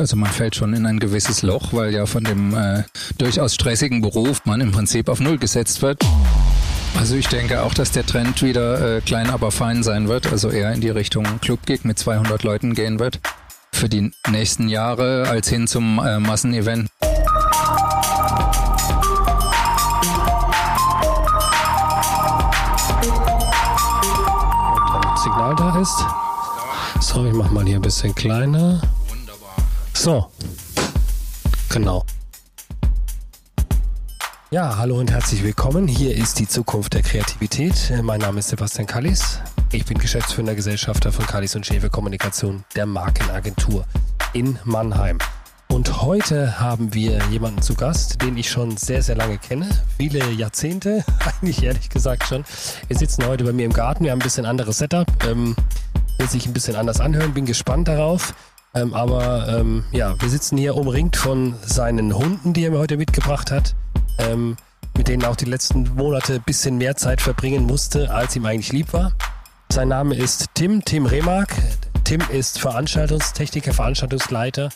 Also man fällt schon in ein gewisses Loch, weil ja von dem äh, durchaus stressigen Beruf man im Prinzip auf Null gesetzt wird. Also ich denke auch, dass der Trend wieder äh, klein, aber fein sein wird. Also eher in die Richtung Clubgig mit 200 Leuten gehen wird. Für die nächsten Jahre als hin zum äh, Massenevent. Signal da ist. So, ich mach mal hier ein bisschen kleiner. So. Genau. Ja, hallo und herzlich willkommen. Hier ist die Zukunft der Kreativität. Mein Name ist Sebastian Kallis. Ich bin Geschäftsführender Gesellschafter von Kallis und Schäfer Kommunikation, der Markenagentur in Mannheim. Und heute haben wir jemanden zu Gast, den ich schon sehr, sehr lange kenne. Viele Jahrzehnte, eigentlich ehrlich gesagt schon. Wir sitzen heute bei mir im Garten. Wir haben ein bisschen anderes Setup. Ähm, wird sich ein bisschen anders anhören. Bin gespannt darauf. Ähm, aber ähm, ja, wir sitzen hier umringt von seinen Hunden, die er mir heute mitgebracht hat. Ähm, mit denen er auch die letzten Monate ein bisschen mehr Zeit verbringen musste, als ihm eigentlich lieb war. Sein Name ist Tim, Tim Remark. Tim ist Veranstaltungstechniker, Veranstaltungsleiter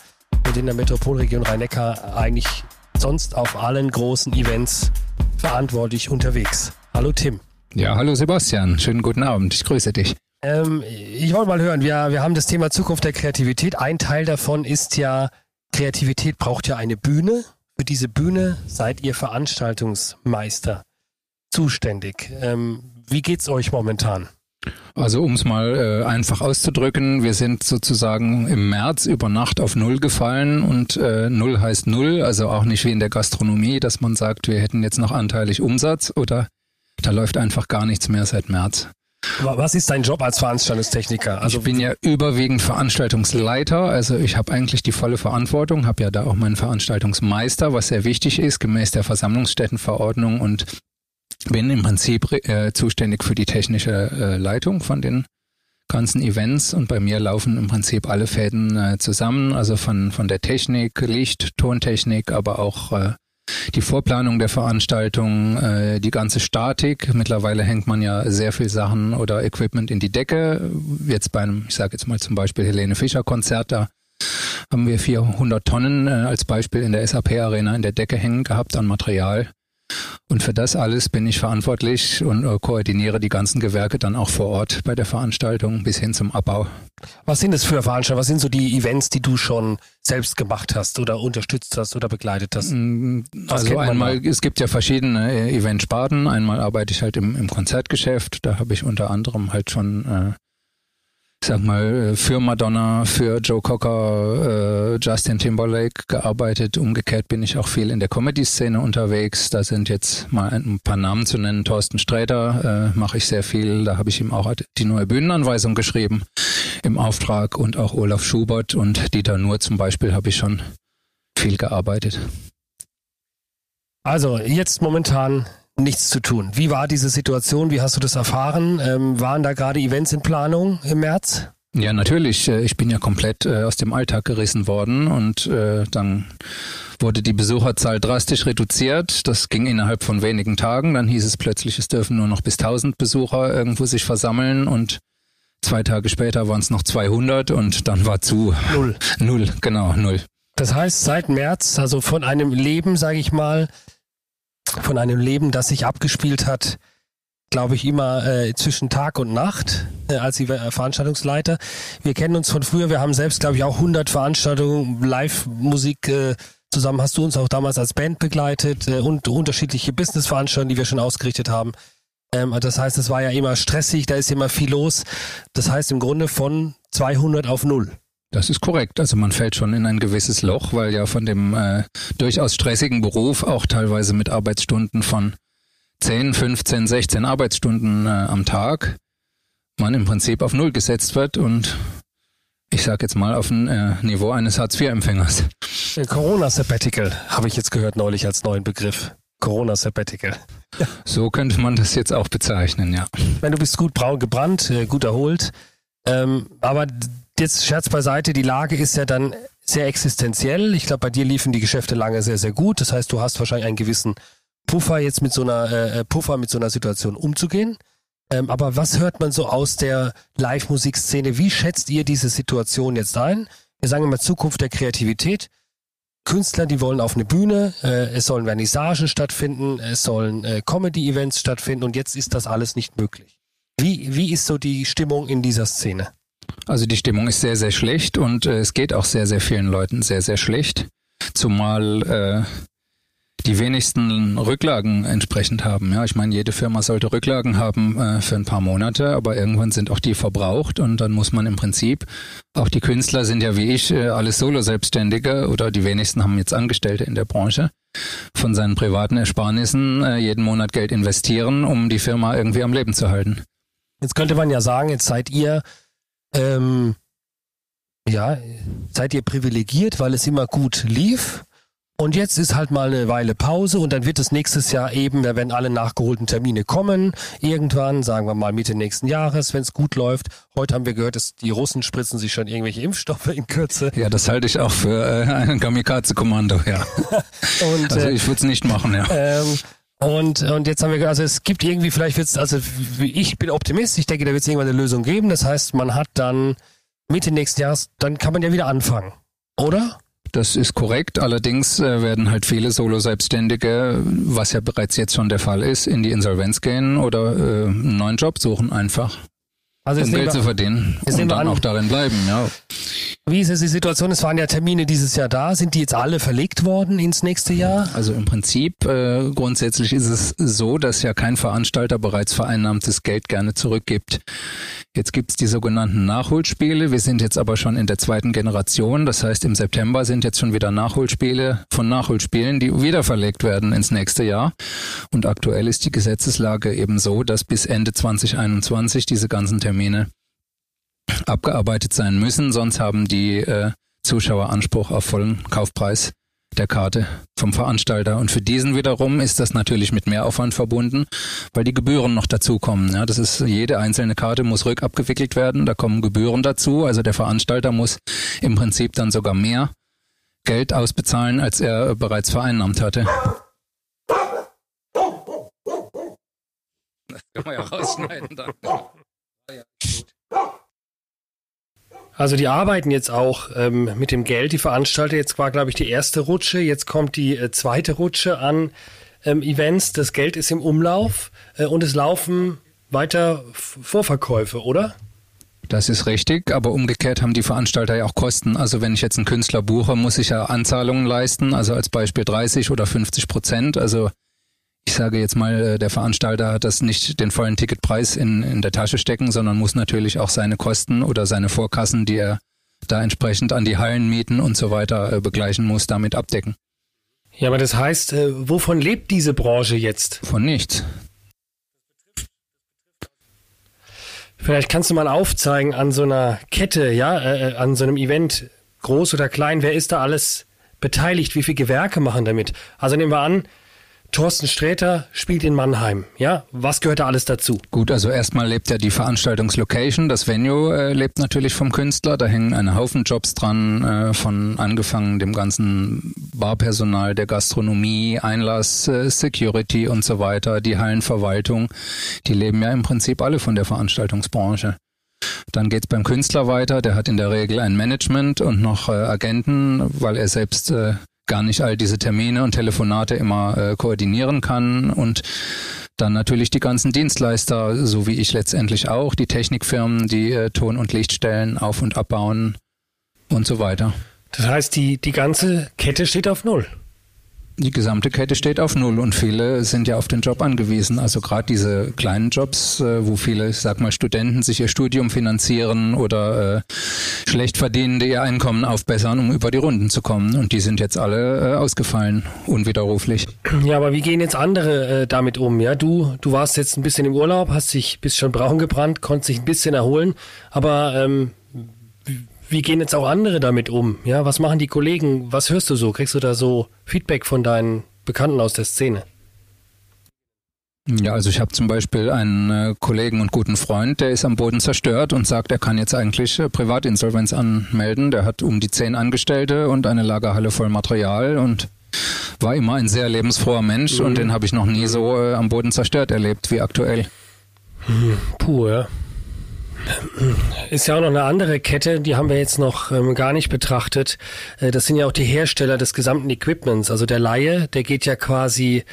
und in der Metropolregion Rhein-Neckar eigentlich sonst auf allen großen Events verantwortlich unterwegs. Hallo Tim. Ja, hallo Sebastian. Schönen guten Abend. Ich grüße dich. Ähm, ich wollte mal hören, wir, wir haben das Thema Zukunft der Kreativität. Ein Teil davon ist ja, Kreativität braucht ja eine Bühne. Für diese Bühne seid ihr Veranstaltungsmeister zuständig. Ähm, wie geht's euch momentan? Also um es mal äh, einfach auszudrücken, wir sind sozusagen im März über Nacht auf Null gefallen und äh, Null heißt Null, also auch nicht wie in der Gastronomie, dass man sagt, wir hätten jetzt noch anteilig Umsatz oder da läuft einfach gar nichts mehr seit März. Wa- Was ist dein Job als Veranstaltungstechniker? Also ich bin ja überwiegend Veranstaltungsleiter, also ich habe eigentlich die volle Verantwortung, habe ja da auch meinen Veranstaltungsmeister, was sehr wichtig ist, gemäß der Versammlungsstättenverordnung und bin im Prinzip äh, zuständig für die technische äh, Leitung von den ganzen Events und bei mir laufen im Prinzip alle Fäden äh, zusammen, also von, von der Technik, Licht, Tontechnik, aber auch äh, die Vorplanung der Veranstaltung, äh, die ganze Statik. Mittlerweile hängt man ja sehr viel Sachen oder Equipment in die Decke. Jetzt bei einem, ich sage jetzt mal zum Beispiel Helene Fischer Konzert, da haben wir 400 Tonnen äh, als Beispiel in der SAP Arena in der Decke hängen gehabt an Material. Und für das alles bin ich verantwortlich und äh, koordiniere die ganzen Gewerke dann auch vor Ort bei der Veranstaltung bis hin zum Abbau. Was sind das für Veranstaltungen? Was sind so die Events, die du schon selbst gemacht hast oder unterstützt hast oder begleitet hast? Mm, Was Also einmal, es gibt ja verschiedene äh, Eventsparten. Einmal arbeite ich halt im, im Konzertgeschäft. Da habe ich unter anderem halt schon, äh, sag mal, äh, für Madonna, für Joe Cocker, äh, Justin Timberlake gearbeitet. Umgekehrt bin ich auch viel in der Comedy-Szene unterwegs. Da sind jetzt mal ein paar Namen zu nennen. Thorsten Sträter äh, mache ich sehr viel. Da habe ich ihm auch die neue Bühnenanweisung geschrieben im Auftrag und auch Olaf Schubert und Dieter Nuhr zum Beispiel habe ich schon viel gearbeitet. Also jetzt momentan nichts zu tun. Wie war diese Situation? Wie hast du das erfahren? Ähm, waren da gerade Events in Planung im März? Ja, natürlich. Äh, Ich bin ja komplett äh, aus dem Alltag gerissen worden und äh, dann wurde die Besucherzahl drastisch reduziert. Das ging innerhalb von wenigen Tagen. Dann hieß es plötzlich, es dürfen nur noch bis 1000 Besucher irgendwo sich versammeln und zwei Tage später waren es noch 200 und dann war zu Null. null, genau null. Das heißt, seit März, also von einem Leben, sage ich mal, von einem Leben, das sich abgespielt hat, glaube ich, immer äh, zwischen Tag und Nacht äh, als die, äh, Veranstaltungsleiter. Wir kennen uns von früher, wir haben selbst, glaube ich, auch 100 Veranstaltungen, Live-Musik äh, zusammen. Hast du uns auch damals als Band begleitet äh, und unterschiedliche Business-Veranstaltungen, die wir schon ausgerichtet haben. Ähm, das heißt, es war ja immer stressig, da ist immer viel los. Das heißt im Grunde von 200 auf null. Das ist korrekt. Also man fällt schon in ein gewisses Loch, weil ja von dem äh, durchaus stressigen Beruf auch teilweise mit Arbeitsstunden von 10, 15, 16 Arbeitsstunden äh, am Tag man im Prinzip auf Null gesetzt wird und ich sage jetzt mal auf ein äh, Niveau eines Hartz-IV-Empfängers. Äh, Corona-Sabbatical habe ich jetzt gehört neulich als neuen Begriff. Corona-Sabbatical. So könnte man das jetzt auch bezeichnen, ja. Meine, du bist gut braun gebrannt, äh, gut erholt. Ähm, aber jetzt Scherz beiseite, die Lage ist ja dann sehr existenziell. Ich glaube, bei dir liefen die Geschäfte lange sehr, sehr gut. Das heißt, du hast wahrscheinlich einen gewissen Puffer, jetzt mit so einer äh, Puffer mit so einer Situation umzugehen. Ähm, aber was hört man so aus der Live-Musikszene? Wie schätzt ihr diese Situation jetzt ein? wir sagen immer Zukunft der Kreativität. Künstler, die wollen auf eine Bühne, äh, es sollen Vernissagen stattfinden, es sollen äh, Comedy-Events stattfinden und jetzt ist das alles nicht möglich. Wie, wie ist so die Stimmung in dieser Szene? Also die Stimmung ist sehr, sehr schlecht und äh, es geht auch sehr, sehr vielen Leuten sehr, sehr schlecht. Zumal äh, die wenigsten Rücklagen entsprechend haben. Ja, ich meine, jede Firma sollte Rücklagen haben äh, für ein paar Monate, aber irgendwann sind auch die verbraucht und dann muss man im Prinzip, auch die Künstler sind ja wie ich äh, alles Solo-Selbstständige oder die wenigsten haben jetzt Angestellte in der Branche, von seinen privaten Ersparnissen äh, jeden Monat Geld investieren, um die Firma irgendwie am Leben zu halten. Jetzt könnte man ja sagen, jetzt seid ihr ähm, ja, seid ihr privilegiert, weil es immer gut lief und jetzt ist halt mal eine Weile Pause und dann wird es nächstes Jahr eben, da werden alle nachgeholten Termine kommen, irgendwann, sagen wir mal Mitte nächsten Jahres, wenn es gut läuft. Heute haben wir gehört, dass die Russen spritzen sich schon irgendwelche Impfstoffe in Kürze. Ja, das halte ich auch für äh, ein Kamikaze-Kommando, ja. und, also äh, ich würde es nicht machen, ja. Ähm, und, und jetzt haben wir, also es gibt irgendwie, vielleicht wird es, also ich bin Optimist, ich denke, da wird es irgendwann eine Lösung geben. Das heißt, man hat dann Mitte nächsten Jahres, dann kann man ja wieder anfangen, oder? Das ist korrekt. Allerdings äh, werden halt viele Solo-Selbstständige, was ja bereits jetzt schon der Fall ist, in die Insolvenz gehen oder äh, einen neuen Job suchen einfach. Also um Geld wir, zu verdienen und dann auch darin bleiben, ja. Wie ist es die Situation? Es waren ja Termine dieses Jahr da. Sind die jetzt alle verlegt worden ins nächste Jahr? Also im Prinzip, äh, grundsätzlich ist es so, dass ja kein Veranstalter bereits vereinnahmtes Geld gerne zurückgibt. Jetzt gibt's die sogenannten Nachholspiele. Wir sind jetzt aber schon in der zweiten Generation. Das heißt, im September sind jetzt schon wieder Nachholspiele von Nachholspielen, die wieder verlegt werden ins nächste Jahr. Und aktuell ist die Gesetzeslage eben so, dass bis Ende 2021 diese ganzen Termine abgearbeitet sein müssen, sonst haben die äh, Zuschauer Anspruch auf vollen Kaufpreis der Karte vom Veranstalter. Und für diesen wiederum ist das natürlich mit Mehraufwand verbunden, weil die Gebühren noch dazukommen. Ja, das ist jede einzelne Karte muss rückabgewickelt werden, da kommen Gebühren dazu. Also der Veranstalter muss im Prinzip dann sogar mehr Geld ausbezahlen, als er bereits vereinnahmt hatte. Das kann man ja rausschneiden dann. Ja, gut. Also die arbeiten jetzt auch ähm, mit dem Geld, die Veranstalter. Jetzt war, glaube ich, die erste Rutsche, jetzt kommt die äh, zweite Rutsche an ähm, Events. Das Geld ist im Umlauf äh, und es laufen weiter Vorverkäufe, oder? Das ist richtig, aber umgekehrt haben die Veranstalter ja auch Kosten. Also wenn ich jetzt einen Künstler buche, muss ich ja Anzahlungen leisten, also als Beispiel 30 oder 50 Prozent. Also ich sage jetzt mal, äh, der Veranstalter hat das nicht den vollen Ticketpreis in, in der Tasche stecken, sondern muss natürlich auch seine Kosten oder seine Vorkassen, die er da entsprechend an die Hallen mieten und so weiter äh, begleichen muss, damit abdecken. Ja, aber das heißt, äh, wovon lebt diese Branche jetzt? Von nichts. Vielleicht kannst du mal aufzeigen an so einer Kette, ja, äh, an so einem Event, groß oder klein, wer ist da alles beteiligt, wie viele Gewerke machen damit? Also nehmen wir an, Thorsten Sträter spielt in Mannheim. Ja, was gehört da alles dazu? Gut, also erstmal lebt ja die Veranstaltungslocation. Das Venue äh, lebt natürlich vom Künstler. Da hängen eine Haufen Jobs dran, äh, von angefangen dem ganzen Barpersonal, der Gastronomie, Einlass, äh, Security und so weiter, die Hallenverwaltung. Die leben ja im Prinzip alle von der Veranstaltungsbranche. Dann geht's beim Künstler weiter. Der hat in der Regel ein Management und noch äh, Agenten, weil er selbst äh, gar nicht all diese Termine und Telefonate immer äh, koordinieren kann und dann natürlich die ganzen Dienstleister, so wie ich letztendlich auch, die Technikfirmen, die äh, Ton- und Lichtstellen auf- und abbauen und so weiter. Das heißt, die, die ganze Kette steht auf Null. Die gesamte Kette steht auf Null und viele sind ja auf den Job angewiesen. Also gerade diese kleinen Jobs, äh, wo viele, ich sag mal, Studenten sich ihr Studium finanzieren oder äh, schlecht verdienende ihr Einkommen aufbessern, um über die Runden zu kommen. Und die sind jetzt alle äh, ausgefallen, unwiderruflich. Ja, aber wie gehen jetzt andere äh, damit um? Ja, du, du warst jetzt ein bisschen im Urlaub, hast dich bist schon braun gebrannt, konntest dich ein bisschen erholen, aber ähm, wie gehen jetzt auch andere damit um? Ja, was machen die Kollegen? Was hörst du so? Kriegst du da so Feedback von deinen Bekannten aus der Szene? Ja, also ich habe zum Beispiel einen äh, Kollegen und guten Freund, der ist am Boden zerstört und sagt, er kann jetzt eigentlich äh, Privatinsolvenz anmelden. Der hat um die zehn Angestellte und eine Lagerhalle voll Material und war immer ein sehr lebensfroher Mensch mhm. und den habe ich noch nie so äh, am Boden zerstört erlebt wie aktuell. Mhm. Puh, ja. Ist ja auch noch eine andere Kette, die haben wir jetzt noch ähm, gar nicht betrachtet. Äh, das sind ja auch die Hersteller des gesamten Equipments. Also der Laie, der geht ja quasi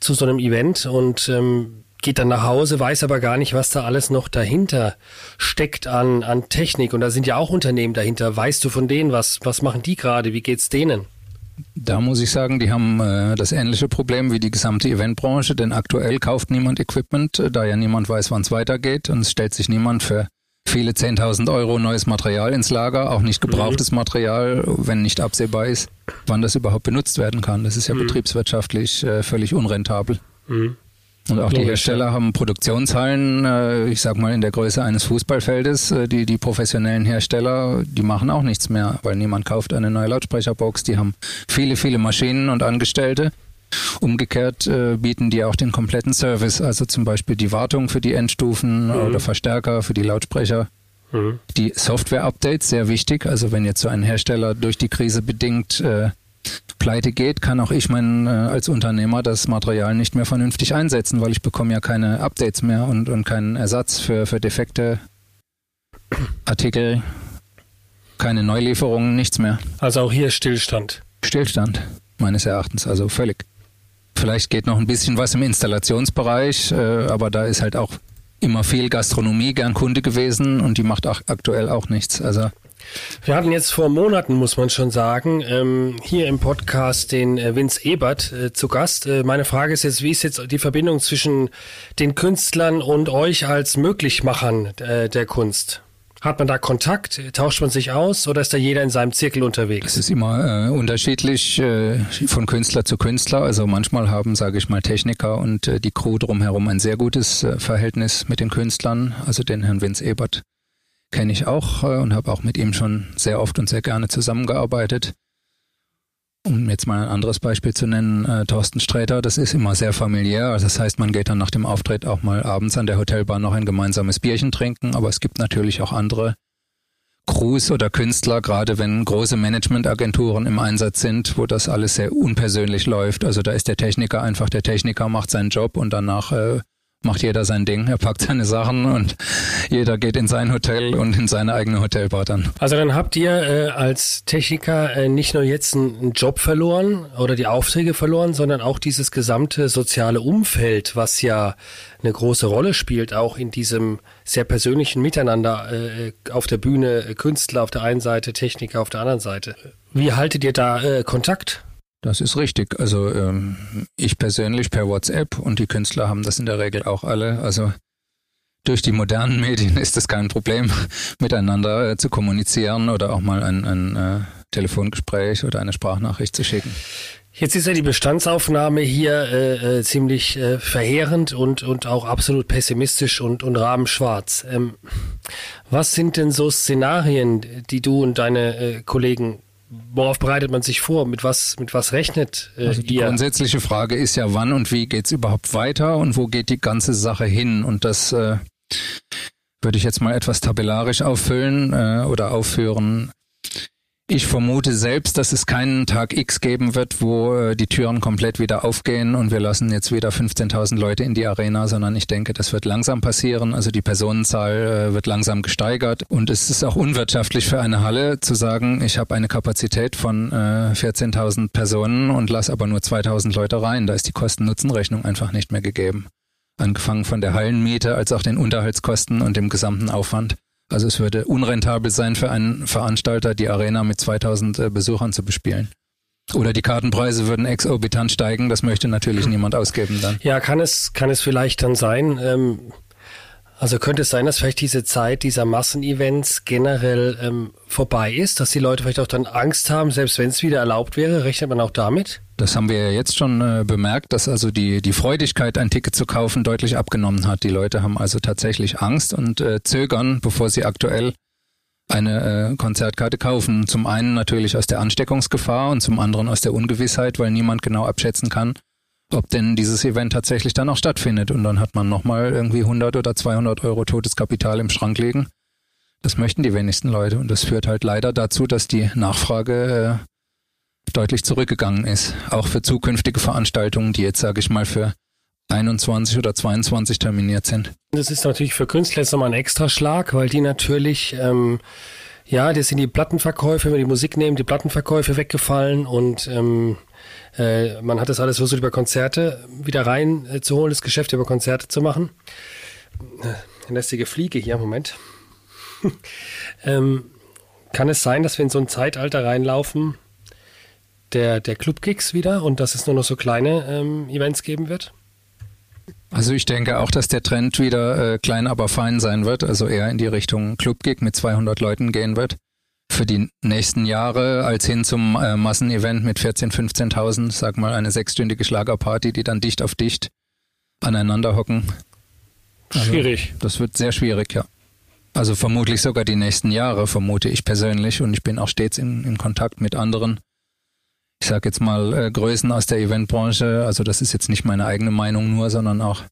zu so einem Event und ähm, geht dann nach Hause, weiß aber gar nicht, was da alles noch dahinter steckt an, an Technik. Und da sind ja auch Unternehmen dahinter. Weißt du von denen was? Was machen die gerade? Wie geht's denen? Da muss ich sagen, die haben äh, das ähnliche Problem wie die gesamte Eventbranche, denn aktuell kauft niemand Equipment, äh, da ja niemand weiß, wann es weitergeht und es stellt sich niemand für viele 10.000 Euro neues Material ins Lager, auch nicht gebrauchtes mhm. Material, wenn nicht absehbar ist, wann das überhaupt benutzt werden kann. Das ist ja mhm. betriebswirtschaftlich äh, völlig unrentabel. Mhm. Und auch die Hersteller haben Produktionshallen, äh, ich sag mal in der Größe eines Fußballfeldes. Äh, die, die professionellen Hersteller, die machen auch nichts mehr, weil niemand kauft eine neue Lautsprecherbox. Die haben viele, viele Maschinen und Angestellte. Umgekehrt äh, bieten die auch den kompletten Service, also zum Beispiel die Wartung für die Endstufen mhm. oder Verstärker für die Lautsprecher. Mhm. Die Software-Updates, sehr wichtig. Also wenn jetzt so ein Hersteller durch die Krise bedingt äh, pleite geht, kann auch ich mein, äh, als Unternehmer das Material nicht mehr vernünftig einsetzen, weil ich bekomme ja keine Updates mehr und, und keinen Ersatz für, für defekte Artikel, keine Neulieferungen, nichts mehr. Also auch hier Stillstand. Stillstand, meines Erachtens, also völlig. Vielleicht geht noch ein bisschen was im Installationsbereich, äh, aber da ist halt auch immer viel Gastronomie gern Kunde gewesen und die macht auch aktuell auch nichts. Also wir hatten jetzt vor Monaten, muss man schon sagen, ähm, hier im Podcast den äh, Vince Ebert äh, zu Gast. Äh, meine Frage ist jetzt, wie ist jetzt die Verbindung zwischen den Künstlern und euch als Möglichmachern äh, der Kunst? Hat man da Kontakt? Tauscht man sich aus oder ist da jeder in seinem Zirkel unterwegs? Es ist immer äh, unterschiedlich äh, von Künstler zu Künstler. Also manchmal haben, sage ich mal, Techniker und äh, die Crew drumherum ein sehr gutes äh, Verhältnis mit den Künstlern. Also den Herrn Vince Ebert kenne ich auch äh, und habe auch mit ihm schon sehr oft und sehr gerne zusammengearbeitet. Um jetzt mal ein anderes Beispiel zu nennen, äh, Thorsten Sträter, das ist immer sehr familiär. Also das heißt, man geht dann nach dem Auftritt auch mal abends an der Hotelbar noch ein gemeinsames Bierchen trinken. Aber es gibt natürlich auch andere Crews oder Künstler, gerade wenn große Managementagenturen im Einsatz sind, wo das alles sehr unpersönlich läuft. Also da ist der Techniker einfach der Techniker, macht seinen Job und danach äh, macht jeder sein Ding, er packt seine Sachen und jeder geht in sein Hotel und in seine eigene Hotelbar dann. Also dann habt ihr äh, als Techniker äh, nicht nur jetzt einen Job verloren oder die Aufträge verloren, sondern auch dieses gesamte soziale Umfeld, was ja eine große Rolle spielt, auch in diesem sehr persönlichen Miteinander äh, auf der Bühne, äh, Künstler auf der einen Seite, Techniker auf der anderen Seite. Wie haltet ihr da äh, Kontakt? Das ist richtig. Also ähm, ich persönlich per WhatsApp und die Künstler haben das in der Regel auch alle. Also durch die modernen Medien ist es kein Problem, miteinander äh, zu kommunizieren oder auch mal ein, ein äh, Telefongespräch oder eine Sprachnachricht zu schicken. Jetzt ist ja die Bestandsaufnahme hier äh, äh, ziemlich äh, verheerend und, und auch absolut pessimistisch und, und rabenschwarz. Ähm, was sind denn so Szenarien, die du und deine äh, Kollegen worauf bereitet man sich vor? Mit was, mit was rechnet äh, also die ihr? grundsätzliche Frage ist ja, wann und wie geht's überhaupt weiter und wo geht die ganze Sache hin? Und das äh, würde ich jetzt mal etwas tabellarisch auffüllen äh, oder aufführen. Ich vermute selbst, dass es keinen Tag X geben wird, wo äh, die Türen komplett wieder aufgehen und wir lassen jetzt wieder 15.000 Leute in die Arena, sondern ich denke, das wird langsam passieren. Also die Personenzahl äh, wird langsam gesteigert und es ist auch unwirtschaftlich für eine Halle zu sagen, ich habe eine Kapazität von äh, 14.000 Personen und lasse aber nur 2.000 Leute rein. Da ist die Kosten-Nutzen-Rechnung einfach nicht mehr gegeben. Angefangen von der Hallenmiete als auch den Unterhaltskosten und dem gesamten Aufwand. Also es würde unrentabel sein für einen Veranstalter, die Arena mit 2000 äh, Besuchern zu bespielen. Oder die Kartenpreise würden exorbitant steigen, das möchte natürlich niemand ausgeben dann. Ja, kann es, kann es vielleicht dann sein. Ähm, also könnte es sein, dass vielleicht diese Zeit dieser Massenevents generell ähm, vorbei ist, dass die Leute vielleicht auch dann Angst haben, selbst wenn es wieder erlaubt wäre, rechnet man auch damit? Das haben wir ja jetzt schon äh, bemerkt, dass also die, die Freudigkeit, ein Ticket zu kaufen, deutlich abgenommen hat. Die Leute haben also tatsächlich Angst und äh, zögern, bevor sie aktuell eine äh, Konzertkarte kaufen. Zum einen natürlich aus der Ansteckungsgefahr und zum anderen aus der Ungewissheit, weil niemand genau abschätzen kann, ob denn dieses Event tatsächlich dann auch stattfindet. Und dann hat man nochmal irgendwie 100 oder 200 Euro totes Kapital im Schrank liegen. Das möchten die wenigsten Leute und das führt halt leider dazu, dass die Nachfrage äh, deutlich zurückgegangen ist. Auch für zukünftige Veranstaltungen, die jetzt, sage ich mal, für 21 oder 22 terminiert sind. Das ist natürlich für Künstler jetzt nochmal ein Extraschlag, weil die natürlich, ähm, ja, das sind die Plattenverkäufe, wenn wir die Musik nehmen, die Plattenverkäufe weggefallen und ähm, äh, man hat das alles versucht, über Konzerte wieder reinzuholen, äh, das Geschäft über Konzerte zu machen. Äh, lästige Fliege hier, Moment. ähm, kann es sein, dass wir in so ein Zeitalter reinlaufen, der, der Club-Gigs wieder und dass es nur noch so kleine ähm, Events geben wird? Also ich denke auch, dass der Trend wieder äh, klein, aber fein sein wird, also eher in die Richtung Club-Gig mit 200 Leuten gehen wird. Für die nächsten Jahre als hin zum äh, Massenevent mit 14.000, 15.000, sag mal eine sechsstündige Schlagerparty, die dann dicht auf dicht aneinander hocken. Also, schwierig. Das wird sehr schwierig, ja. Also vermutlich sogar die nächsten Jahre, vermute ich persönlich. Und ich bin auch stets in, in Kontakt mit anderen ich sage jetzt mal, äh, Größen aus der Eventbranche. Also das ist jetzt nicht meine eigene Meinung nur, sondern auch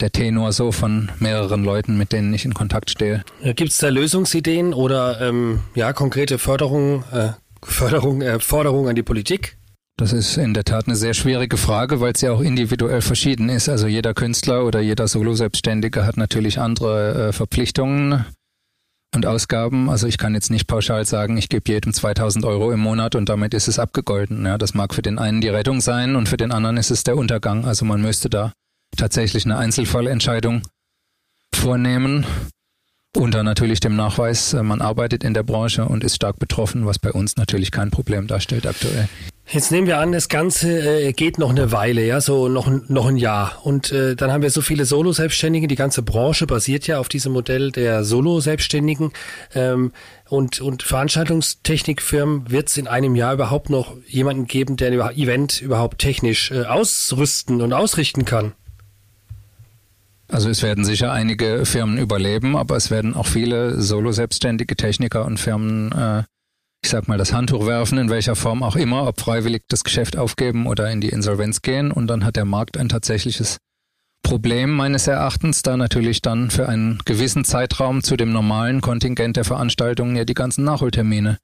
der Tenor so von mehreren Leuten, mit denen ich in Kontakt stehe. Gibt es da Lösungsideen oder ähm, ja konkrete Förderung, äh, Förderung, äh, Forderungen an die Politik? Das ist in der Tat eine sehr schwierige Frage, weil es ja auch individuell verschieden ist. Also jeder Künstler oder jeder Solo-Selbstständige hat natürlich andere äh, Verpflichtungen und Ausgaben. Also ich kann jetzt nicht pauschal sagen, ich gebe jedem 2000 Euro im Monat und damit ist es abgegolten. Ja, das mag für den einen die Rettung sein und für den anderen ist es der Untergang. Also man müsste da tatsächlich eine Einzelfallentscheidung vornehmen. Unter natürlich dem Nachweis, äh, man arbeitet in der Branche und ist stark betroffen, was bei uns natürlich kein Problem darstellt aktuell. Jetzt nehmen wir an, das Ganze äh, geht noch eine Weile, ja, so noch, noch ein Jahr. Und äh, dann haben wir so viele Solo-Selbstständige. Die ganze Branche basiert ja auf diesem Modell der Solo-Selbstständigen. Ähm, und, und Veranstaltungstechnikfirmen wird es in einem Jahr überhaupt noch jemanden geben, der ein Event überhaupt technisch ausrüsten und ausrichten kann? Also es werden sicher einige Firmen überleben, aber es werden auch viele Solo-selbstständige Techniker und Firmen äh, ich sag mal, das Handtuch werfen, in welcher Form auch immer, ob freiwillig das Geschäft aufgeben oder in die Insolvenz gehen. Und dann hat der Markt ein tatsächliches Problem meines Erachtens, da natürlich dann für einen gewissen Zeitraum zu dem normalen Kontingent der Veranstaltungen ja die ganzen Nachholtermine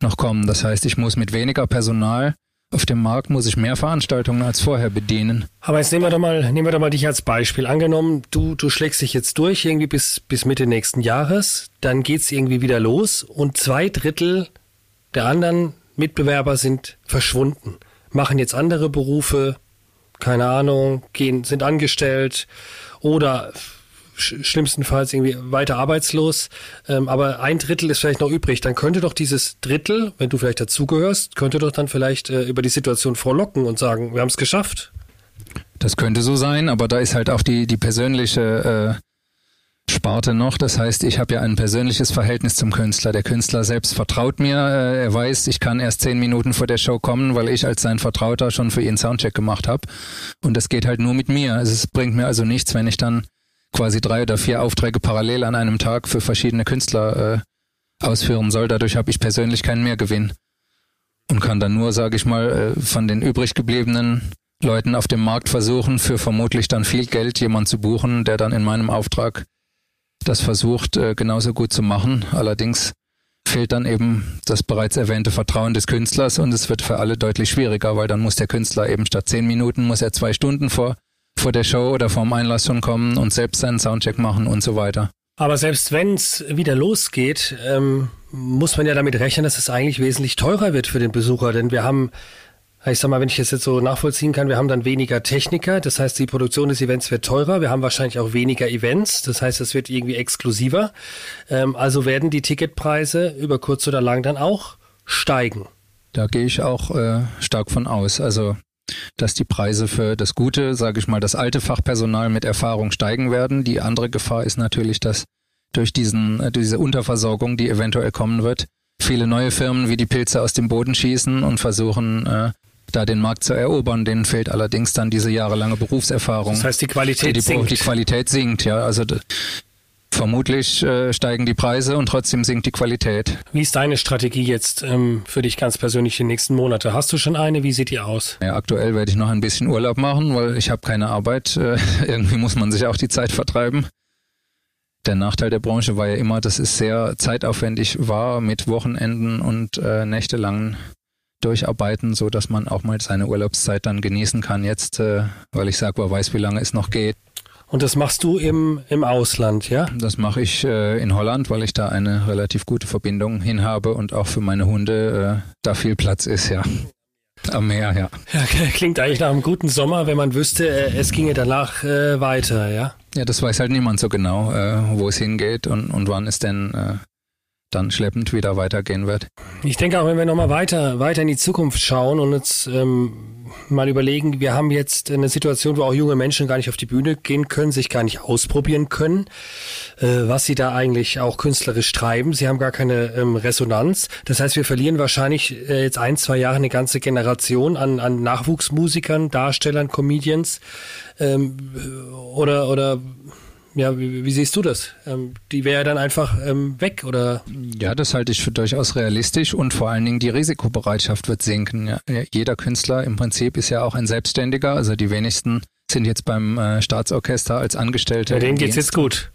noch kommen. Das heißt, ich muss mit weniger Personal auf dem Markt muss ich mehr Veranstaltungen als vorher bedienen. Aber jetzt nehmen wir doch mal, nehmen wir doch mal dich als Beispiel. Angenommen, du, du schlägst dich jetzt durch irgendwie bis, bis Mitte nächsten Jahres, dann geht's irgendwie wieder los und zwei Drittel der anderen Mitbewerber sind verschwunden, machen jetzt andere Berufe, keine Ahnung, gehen, sind angestellt oder schlimmstenfalls irgendwie weiter arbeitslos, ähm, aber ein Drittel ist vielleicht noch übrig, dann könnte doch dieses Drittel, wenn du vielleicht dazugehörst, könnte doch dann vielleicht äh, über die Situation vorlocken und sagen, wir haben es geschafft. Das könnte so sein, aber da ist halt auch die, die persönliche äh, Sparte noch. Das heißt, ich habe ja ein persönliches Verhältnis zum Künstler. Der Künstler selbst vertraut mir. Äh, er weiß, ich kann erst zehn Minuten vor der Show kommen, weil ich als sein Vertrauter schon für ihn Soundcheck gemacht habe. Und das geht halt nur mit mir. Es bringt mir also nichts, wenn ich dann quasi drei oder vier Aufträge parallel an einem Tag für verschiedene Künstler äh, ausführen soll. Dadurch habe ich persönlich keinen Mehrgewinn. Und kann dann nur, sage ich mal, äh, von den übrig gebliebenen Leuten auf dem Markt versuchen, für vermutlich dann viel Geld jemand zu buchen, der dann in meinem Auftrag das versucht äh, genauso gut zu machen. Allerdings fehlt dann eben das bereits erwähnte Vertrauen des Künstlers und es wird für alle deutlich schwieriger, weil dann muss der Künstler eben statt zehn Minuten muss er zwei Stunden vor, vor der Show oder vorm Einlass schon kommen und selbst seinen Soundcheck machen und so weiter. Aber selbst wenn es wieder losgeht, ähm, muss man ja damit rechnen, dass es eigentlich wesentlich teurer wird für den Besucher, denn wir haben ich sag mal, wenn ich das jetzt so nachvollziehen kann, wir haben dann weniger Techniker, das heißt, die Produktion des Events wird teurer, wir haben wahrscheinlich auch weniger Events, das heißt, es wird irgendwie exklusiver. Ähm, also werden die Ticketpreise über kurz oder lang dann auch steigen. Da gehe ich auch äh, stark von aus. Also dass die Preise für das gute, sage ich mal, das alte Fachpersonal mit Erfahrung steigen werden. Die andere Gefahr ist natürlich, dass durch diesen, äh, diese Unterversorgung, die eventuell kommen wird, viele neue Firmen wie die Pilze aus dem Boden schießen und versuchen, äh, da den Markt zu erobern. Denen fehlt allerdings dann diese jahrelange Berufserfahrung. Das heißt, die Qualität die, sinkt. Die Qualität sinkt, ja. Also vermutlich äh, steigen die Preise und trotzdem sinkt die Qualität. Wie ist deine Strategie jetzt ähm, für dich ganz persönlich die nächsten Monate? Hast du schon eine? Wie sieht die aus? Ja, aktuell werde ich noch ein bisschen Urlaub machen, weil ich habe keine Arbeit. Äh, irgendwie muss man sich auch die Zeit vertreiben. Der Nachteil der Branche war ja immer, dass es sehr zeitaufwendig war mit Wochenenden und äh, nächtelangen durcharbeiten, so dass man auch mal seine Urlaubszeit dann genießen kann jetzt, äh, weil ich sage, wer weiß, wie lange es noch geht. Und das machst du im, im Ausland, ja? Das mache ich äh, in Holland, weil ich da eine relativ gute Verbindung hin habe und auch für meine Hunde äh, da viel Platz ist, ja. Am Meer, ja. ja. Klingt eigentlich nach einem guten Sommer, wenn man wüsste, äh, es ginge danach äh, weiter, ja? Ja, das weiß halt niemand so genau, äh, wo es hingeht und, und wann es denn äh, dann schleppend wieder weitergehen wird. Ich denke auch, wenn wir nochmal weiter, weiter in die Zukunft schauen und uns ähm, mal überlegen, wir haben jetzt eine Situation, wo auch junge Menschen gar nicht auf die Bühne gehen können, sich gar nicht ausprobieren können, äh, was sie da eigentlich auch künstlerisch treiben. Sie haben gar keine ähm, Resonanz. Das heißt, wir verlieren wahrscheinlich äh, jetzt ein, zwei Jahre eine ganze Generation an, an Nachwuchsmusikern, Darstellern, Comedians ähm, oder, oder ja, wie, wie, siehst du das? Ähm, die wäre dann einfach ähm, weg, oder? Ja, das halte ich für durchaus realistisch und vor allen Dingen die Risikobereitschaft wird sinken. Ja. Jeder Künstler im Prinzip ist ja auch ein Selbstständiger, also die wenigsten sind jetzt beim äh, Staatsorchester als Angestellte. Ja, denen geht's jetzt gut.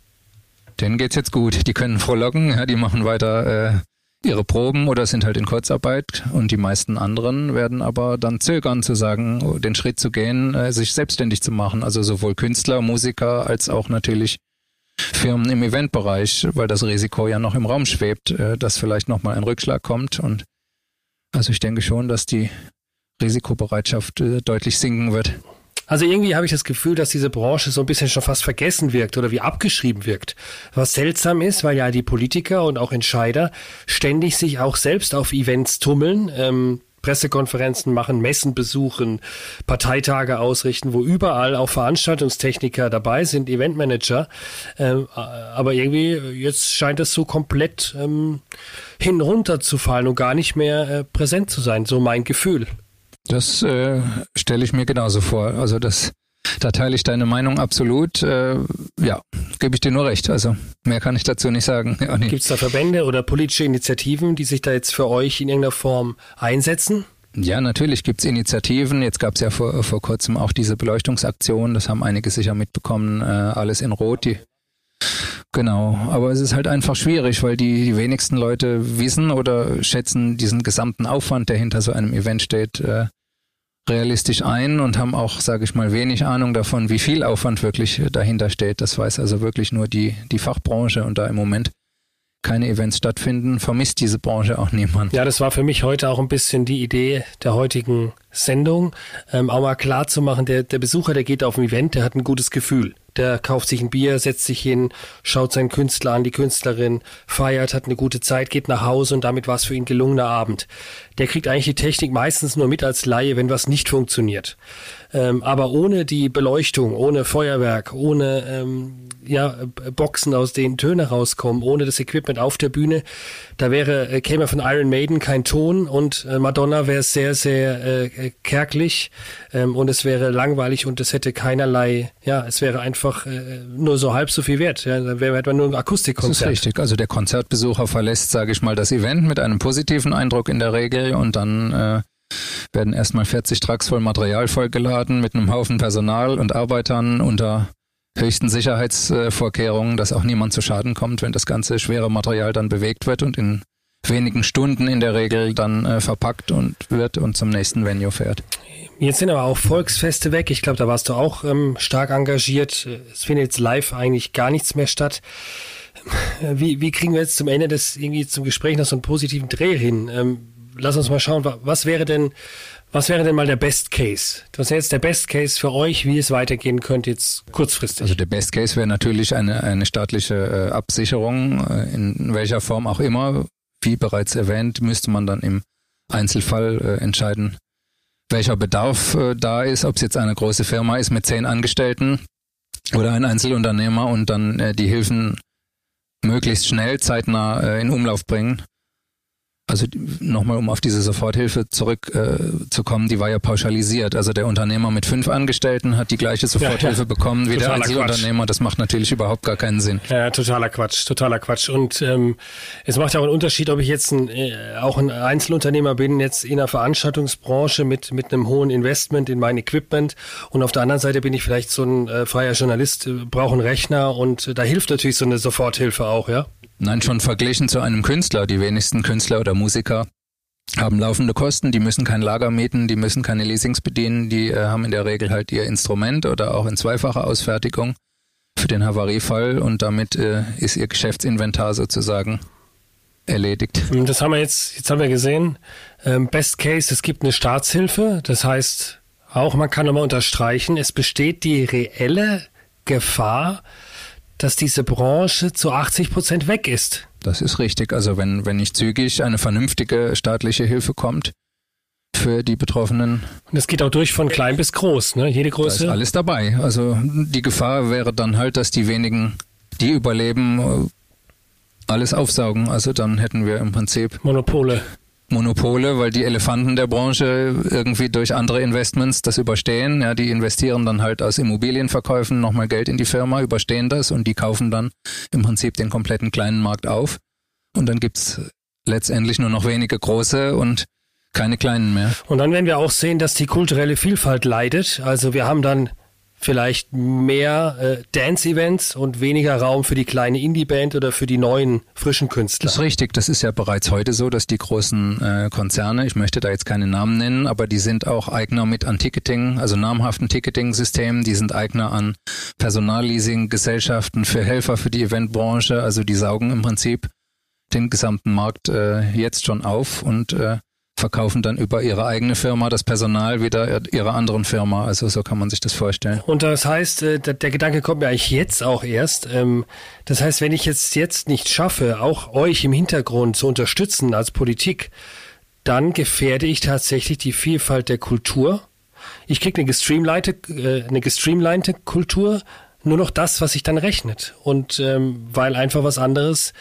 Denen geht's jetzt gut. Die können frohlocken, ja, die machen weiter äh, ihre Proben oder sind halt in Kurzarbeit und die meisten anderen werden aber dann zögern zu sagen, den Schritt zu gehen, äh, sich selbstständig zu machen. Also sowohl Künstler, Musiker als auch natürlich Firmen im Eventbereich, weil das Risiko ja noch im Raum schwebt, äh, dass vielleicht nochmal ein Rückschlag kommt. Und also ich denke schon, dass die Risikobereitschaft äh, deutlich sinken wird. Also irgendwie habe ich das Gefühl, dass diese Branche so ein bisschen schon fast vergessen wirkt oder wie abgeschrieben wirkt. Was seltsam ist, weil ja die Politiker und auch Entscheider ständig sich auch selbst auf Events tummeln. Ähm, Pressekonferenzen machen, Messen besuchen, Parteitage ausrichten, wo überall auch Veranstaltungstechniker dabei sind, Eventmanager. Ähm, aber irgendwie, jetzt scheint es so komplett ähm, hinunter zu fallen und gar nicht mehr äh, präsent zu sein, so mein Gefühl. Das äh, stelle ich mir genauso vor. Also das, da teile ich deine Meinung absolut. Äh, ja, gebe ich dir nur recht. Also mehr kann ich dazu nicht sagen. Ja, nee. Gibt es da Verbände oder politische Initiativen, die sich da jetzt für euch in irgendeiner Form einsetzen? Ja, natürlich gibt es Initiativen. Jetzt gab es ja vor, vor kurzem auch diese Beleuchtungsaktion. Das haben einige sicher mitbekommen. Äh, alles in Rot. Die Genau, aber es ist halt einfach schwierig, weil die, die wenigsten Leute wissen oder schätzen diesen gesamten Aufwand, der hinter so einem Event steht, äh, realistisch ein und haben auch, sage ich mal, wenig Ahnung davon, wie viel Aufwand wirklich dahinter steht. Das weiß also wirklich nur die, die Fachbranche und da im Moment keine Events stattfinden, vermisst diese Branche auch niemand. Ja, das war für mich heute auch ein bisschen die Idee der heutigen Sendung, ähm, auch mal klar zu machen, der, der Besucher, der geht auf ein Event, der hat ein gutes Gefühl. Der kauft sich ein Bier, setzt sich hin, schaut seinen Künstler an, die Künstlerin, feiert, hat eine gute Zeit, geht nach Hause und damit war es für ihn gelungener Abend. Der kriegt eigentlich die Technik meistens nur mit als Laie, wenn was nicht funktioniert. Ähm, aber ohne die Beleuchtung, ohne Feuerwerk, ohne ähm, ja, Boxen, aus denen Töne rauskommen, ohne das Equipment auf der Bühne, da wäre, äh, käme von Iron Maiden kein Ton und äh, Madonna wäre sehr, sehr äh, kärglich ähm, und es wäre langweilig und es hätte keinerlei, ja, es wäre einfach äh, nur so halb so viel wert. Ja, da wäre man nur ein Akustikkonzert. Das ist richtig. Also der Konzertbesucher verlässt, sage ich mal, das Event mit einem positiven Eindruck in der Regel und dann äh, werden erstmal 40 Trucks voll Material vollgeladen mit einem Haufen Personal und Arbeitern unter höchsten Sicherheitsvorkehrungen, dass auch niemand zu Schaden kommt, wenn das ganze schwere Material dann bewegt wird und in wenigen Stunden in der Regel dann äh, verpackt und wird und zum nächsten Venue fährt. Jetzt sind aber auch Volksfeste weg. Ich glaube, da warst du auch ähm, stark engagiert. Es findet jetzt live eigentlich gar nichts mehr statt. Wie, wie kriegen wir jetzt zum Ende des irgendwie zum Gespräch noch so einen positiven Dreh hin? Ähm, lass uns mal schauen, was wäre denn, was wäre denn mal der Best Case? Was wäre jetzt der Best Case für euch, wie es weitergehen könnte jetzt kurzfristig? Also der Best Case wäre natürlich eine, eine staatliche äh, Absicherung, äh, in welcher Form auch immer. Wie bereits erwähnt, müsste man dann im Einzelfall äh, entscheiden, welcher Bedarf da ist, ob es jetzt eine große Firma ist mit zehn Angestellten oder ein Einzelunternehmer und dann die Hilfen möglichst schnell, zeitnah in Umlauf bringen. Also nochmal, um auf diese Soforthilfe zurückzukommen, äh, die war ja pauschalisiert. Also der Unternehmer mit fünf Angestellten hat die gleiche Soforthilfe ja, ja. bekommen wie totaler der Einzelunternehmer. Das macht natürlich überhaupt gar keinen Sinn. Ja, totaler Quatsch, totaler Quatsch. Und ähm, es macht ja auch einen Unterschied, ob ich jetzt ein, äh, auch ein Einzelunternehmer bin, jetzt in der Veranstaltungsbranche mit, mit einem hohen Investment in mein Equipment und auf der anderen Seite bin ich vielleicht so ein äh, freier Journalist, äh, brauche einen Rechner und äh, da hilft natürlich so eine Soforthilfe auch, ja? Nein, schon verglichen zu einem Künstler. Die wenigsten Künstler oder Musiker haben laufende Kosten, die müssen kein Lager mieten, die müssen keine Leasings bedienen, die äh, haben in der Regel halt ihr Instrument oder auch in zweifacher Ausfertigung für den Havariefall und damit äh, ist ihr Geschäftsinventar sozusagen erledigt. Das haben wir jetzt, jetzt haben wir gesehen. Ähm, Best Case, es gibt eine Staatshilfe, das heißt auch, man kann nochmal unterstreichen, es besteht die reelle Gefahr, dass diese Branche zu 80 Prozent weg ist. Das ist richtig. Also wenn, wenn nicht zügig eine vernünftige staatliche Hilfe kommt für die Betroffenen. Und es geht auch durch von klein bis groß, ne? Jede Größe. Da ist alles dabei. Also die Gefahr wäre dann halt, dass die wenigen, die überleben, alles aufsaugen. Also dann hätten wir im Prinzip Monopole. Monopole, weil die Elefanten der Branche irgendwie durch andere Investments das überstehen. Ja, die investieren dann halt aus Immobilienverkäufen nochmal Geld in die Firma, überstehen das und die kaufen dann im Prinzip den kompletten kleinen Markt auf. Und dann gibt's letztendlich nur noch wenige große und keine kleinen mehr. Und dann werden wir auch sehen, dass die kulturelle Vielfalt leidet. Also wir haben dann vielleicht mehr äh, Dance-Events und weniger Raum für die kleine Indie-Band oder für die neuen frischen Künstler. Das ist richtig. Das ist ja bereits heute so, dass die großen äh, Konzerne, ich möchte da jetzt keine Namen nennen, aber die sind auch Eigner mit an Ticketing, also namhaften Ticketing-Systemen. Die sind Eigner an Personalleasing-Gesellschaften für Helfer für die Eventbranche. Also die saugen im Prinzip den gesamten Markt äh, jetzt schon auf und äh, verkaufen dann über ihre eigene Firma das Personal wieder ihrer anderen Firma. Also so kann man sich das vorstellen. Und das heißt, äh, der Gedanke kommt mir eigentlich jetzt auch erst. Ähm, das heißt, wenn ich jetzt jetzt nicht schaffe, auch euch im Hintergrund zu unterstützen als Politik, dann gefährde ich tatsächlich die Vielfalt der Kultur. Ich kriege eine gestreamlinete, äh, eine gestreamlinete Kultur, nur noch das, was sich dann rechnet. Und ähm, weil einfach was anderes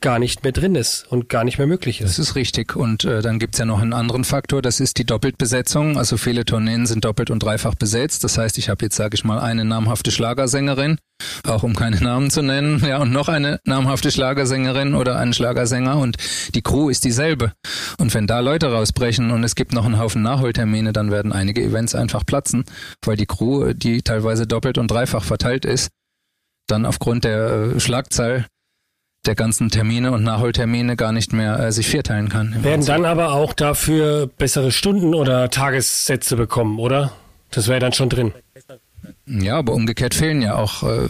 gar nicht mehr drin ist und gar nicht mehr möglich ist. Das ist richtig. Und äh, dann gibt's ja noch einen anderen Faktor, das ist die Doppeltbesetzung. Also viele Tourneen sind doppelt und dreifach besetzt. Das heißt, ich habe jetzt, sage ich mal, eine namhafte Schlagersängerin, auch um keine Namen zu nennen, ja, und noch eine namhafte Schlagersängerin oder einen Schlagersänger und die Crew ist dieselbe. Und wenn da Leute rausbrechen und es gibt noch einen Haufen Nachholtermine, dann werden einige Events einfach platzen, weil die Crew, die teilweise doppelt und dreifach verteilt ist, dann aufgrund der äh, Schlagzahl der ganzen Termine und Nachholtermine gar nicht mehr äh, sich vierteilen kann. Werden dann aber auch dafür bessere Stunden oder Tagessätze bekommen, oder? Das wäre dann schon drin. Ja, aber umgekehrt fehlen ja auch äh,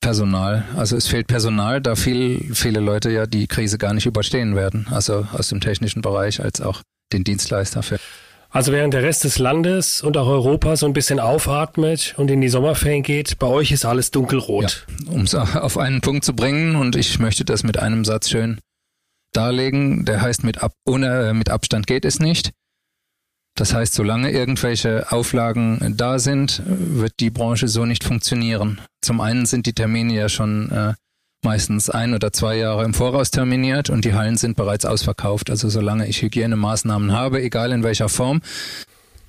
Personal. Also es fehlt Personal, da viel, viele Leute ja die Krise gar nicht überstehen werden. Also aus dem technischen Bereich als auch den Dienstleister für. Also während der Rest des Landes und auch Europa so ein bisschen aufatmet und in die Sommerferien geht, bei euch ist alles dunkelrot. Ja, um es auf einen Punkt zu bringen und ich möchte das mit einem Satz schön darlegen, der heißt mit, Ab ohne, äh, mit Abstand geht es nicht. Das heißt, solange irgendwelche Auflagen da sind, wird die Branche so nicht funktionieren. Zum einen sind die Termine ja schon äh, meistens ein oder zwei Jahre im Voraus terminiert und die Hallen sind bereits ausverkauft. Also solange ich Hygienemaßnahmen habe, egal in welcher Form,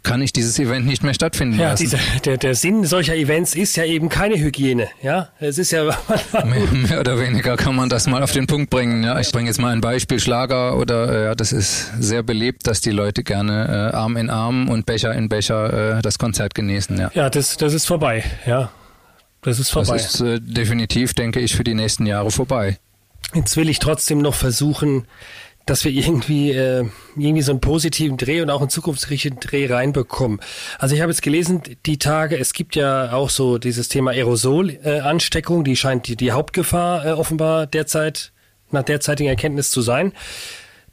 kann ich dieses Event nicht mehr stattfinden ja, lassen. Diese, der, der Sinn solcher Events ist ja eben keine Hygiene. Ja, es ist ja mehr, mehr, oder weniger kann man das mal auf den Punkt bringen. Ja, ich bringe jetzt mal ein Beispiel Schlager oder äh, ja, das ist sehr beliebt, dass die Leute gerne äh, Arm in Arm und Becher in Becher äh, das Konzert genießen. Ja, ja das, das ist vorbei. Ja, das ist vorbei. Das ist äh, definitiv, denke ich, für die nächsten Jahre vorbei. Jetzt will ich trotzdem noch versuchen, dass wir irgendwie äh, irgendwie so einen positiven Dreh und auch einen zukunftsgerichteten Dreh reinbekommen. Also ich habe jetzt gelesen, die Tage, es gibt ja auch so dieses Thema Aerosol-Ansteckung, die scheint die, die Hauptgefahr äh, offenbar derzeit nach derzeitigen Erkenntnis zu sein.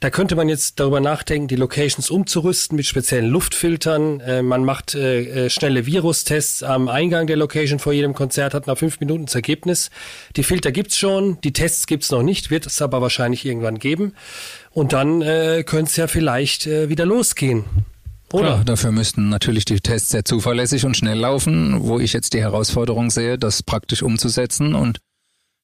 Da könnte man jetzt darüber nachdenken, die Locations umzurüsten mit speziellen Luftfiltern. Äh, man macht äh, äh, schnelle Virustests am Eingang der Location vor jedem Konzert, hat nach fünf Minuten das Ergebnis. Die Filter gibt's schon, die Tests gibt's noch nicht, wird es aber wahrscheinlich irgendwann geben. Und dann äh, könnte es ja vielleicht äh, wieder losgehen. Oder? Klar, dafür müssten natürlich die Tests sehr zuverlässig und schnell laufen, wo ich jetzt die Herausforderung sehe, das praktisch umzusetzen und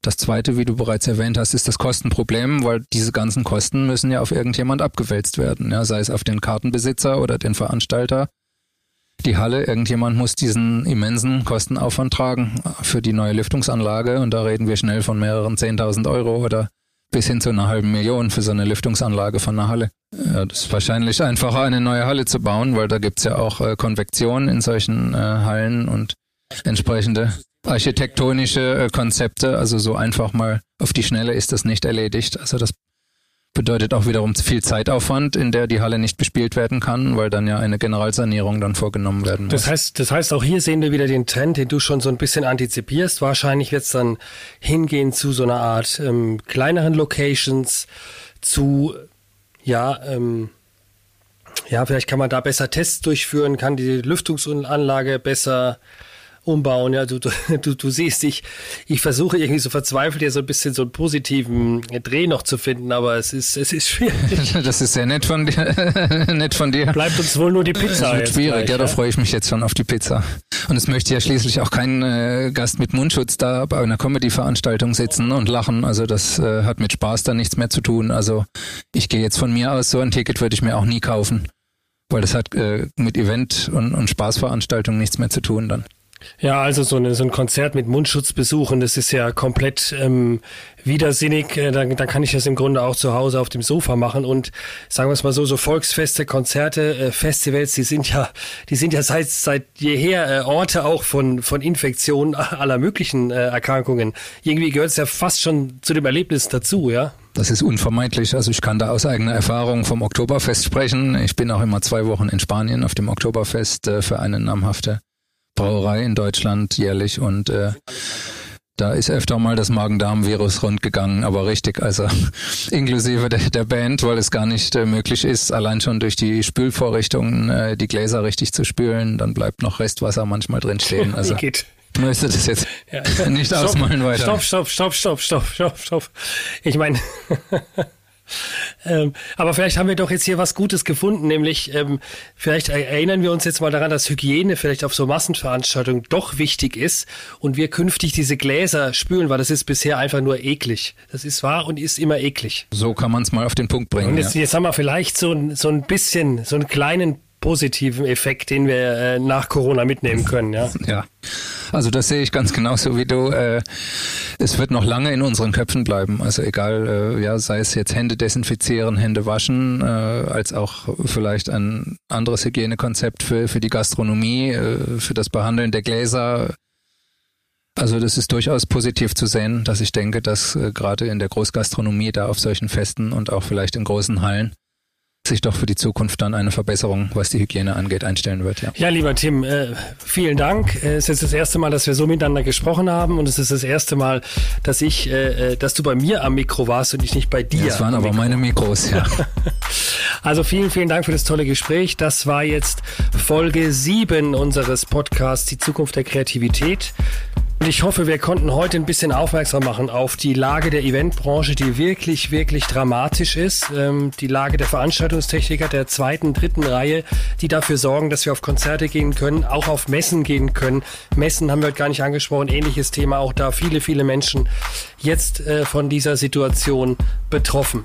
das zweite, wie du bereits erwähnt hast, ist das Kostenproblem, weil diese ganzen Kosten müssen ja auf irgendjemand abgewälzt werden, ja, sei es auf den Kartenbesitzer oder den Veranstalter. Die Halle, irgendjemand muss diesen immensen Kostenaufwand tragen für die neue Lüftungsanlage und da reden wir schnell von mehreren 10.000 Euro oder bis hin zu einer halben Million für so eine Lüftungsanlage von einer Halle. Ja, das ist wahrscheinlich einfacher, eine neue Halle zu bauen, weil da gibt's ja auch äh, Konvektion in solchen äh, Hallen und entsprechende architektonische äh, Konzepte. Also so einfach mal auf die Schnelle ist das nicht erledigt. Also das bedeutet auch wiederum viel Zeitaufwand, in der die Halle nicht bespielt werden kann, weil dann ja eine Generalsanierung dann vorgenommen werden muss. Das heißt, das heißt, auch hier sehen wir wieder den Trend, den du schon so ein bisschen antizipierst. Wahrscheinlich wird es dann hingehen zu so einer Art ähm, kleineren Locations, zu ja, ähm, ja, vielleicht kann man da besser Tests durchführen, kann die Lüftungsanlage besser umbauen. Ja, du, du, du siehst, ich, ich versuche irgendwie so verzweifelt hier so ein bisschen so einen positiven Dreh noch zu finden, aber es ist, es ist schwierig. Das ist sehr nett von dir. nett von dir. Bleibt uns wohl nur die Pizza. Das wird schwierig, gleich, ja, da freue ich mich jetzt schon auf die Pizza. Und es möchte ja schließlich auch kein äh, Gast mit Mundschutz da bei einer Comedy-Veranstaltung sitzen und lachen. Also das äh, hat mit Spaß dann nichts mehr zu tun. Also ich gehe jetzt von mir aus, so ein Ticket würde ich mir auch nie kaufen. Weil das hat äh, mit Event und, und Spaßveranstaltung nichts mehr zu tun dann. Ja, also so, eine, so ein Konzert mit Mundschutz besuchen, das ist ja komplett ähm, widersinnig. Äh, da, da kann ich das im Grunde auch zu Hause auf dem Sofa machen. Und sagen wir es mal so, so Volksfeste, Konzerte, äh, Festivals, die sind ja, die sind ja seit seit jeher äh, Orte auch von von Infektionen aller möglichen äh, Erkrankungen. Irgendwie gehört es ja fast schon zu dem Erlebnis dazu, ja. Das ist unvermeidlich. Also ich kann da aus eigener Erfahrung vom Oktoberfest sprechen. Ich bin auch immer zwei Wochen in Spanien auf dem Oktoberfest äh, für eine namhafte Brauerei in Deutschland jährlich und äh, da ist öfter mal das Magen-Darm-Virus rundgegangen, aber richtig, also inklusive der, der, Band, weil es gar nicht äh, möglich ist, allein schon durch die Spülvorrichtungen äh, die Gläser richtig zu spülen, dann bleibt noch Restwasser manchmal drin stehen. Also geht. Ich möchte das jetzt ja. nicht stopp, ausmalen weiter. Stopp, stopp, stopp, stopp, stopp, stopp, stopp. Ich meine, ähm, aber vielleicht haben wir doch jetzt hier was Gutes gefunden, nämlich ähm, vielleicht erinnern wir uns jetzt mal daran, dass Hygiene vielleicht auf so Massenveranstaltungen doch wichtig ist und wir künftig diese Gläser spülen, weil das ist bisher einfach nur eklig. Das ist wahr und ist immer eklig. So kann man es mal auf den Punkt bringen. Und jetzt, ja. jetzt haben wir vielleicht so, so ein bisschen, so einen kleinen positiven Effekt, den wir äh, nach Corona mitnehmen können. Ja. ja, also das sehe ich ganz genauso wie du. Äh, es wird noch lange in unseren Köpfen bleiben. Also egal, äh, ja, sei es jetzt Hände desinfizieren, Hände waschen, äh, als auch vielleicht ein anderes Hygienekonzept für, für die Gastronomie, äh, für das Behandeln der Gläser. Also das ist durchaus positiv zu sehen, dass ich denke, dass äh, gerade in der Großgastronomie da auf solchen Festen und auch vielleicht in großen Hallen sich doch für die Zukunft dann eine Verbesserung, was die Hygiene angeht, einstellen wird. Ja, ja lieber Tim, äh, vielen Dank. Äh, es ist das erste Mal, dass wir so miteinander gesprochen haben und es ist das erste Mal, dass ich, äh, dass du bei mir am Mikro warst und ich nicht bei dir. Das waren aber meine Mikros, ja. also vielen, vielen Dank für das tolle Gespräch. Das war jetzt Folge 7 unseres Podcasts Die Zukunft der Kreativität. Und ich hoffe, wir konnten heute ein bisschen aufmerksam machen auf die Lage der Eventbranche, die wirklich, wirklich dramatisch ist. Ähm, die Lage der Veranstaltungstechniker der zweiten, dritten Reihe, die dafür sorgen, dass wir auf Konzerte gehen können, auch auf Messen gehen können. Messen haben wir heute gar nicht angesprochen, ähnliches Thema, auch da viele, viele Menschen jetzt äh, von dieser Situation betroffen.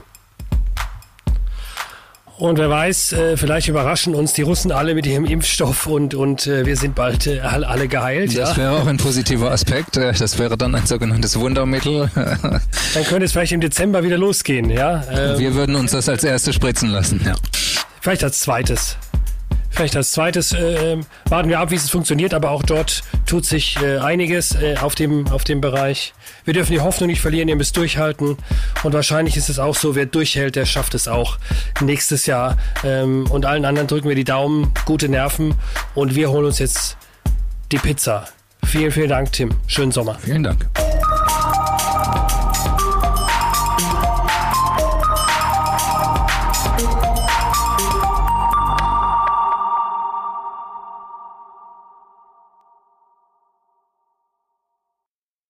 Und wer weiß, äh, vielleicht überraschen uns die Russen alle mit ihrem Impfstoff und, und äh, wir sind bald äh, alle geheilt. Das ja? wäre auch ein positiver Aspekt. Das wäre dann ein sogenanntes Wundermittel. dann könnte es vielleicht im Dezember wieder losgehen. Ja? Ähm, wir würden uns das als erstes spritzen lassen. Ja. Vielleicht als zweites. Vielleicht als zweites äh, ähm, warten wir ab, wie es funktioniert, aber auch dort tut sich äh, einiges äh, auf, dem, auf dem Bereich. Wir dürfen die Hoffnung nicht verlieren, ihr müsst durchhalten. Und wahrscheinlich ist es auch so, wer durchhält, der schafft es auch nächstes Jahr. Ähm, und allen anderen drücken wir die Daumen, gute Nerven und wir holen uns jetzt die Pizza. Vielen, vielen Dank, Tim. Schönen Sommer. Vielen Dank.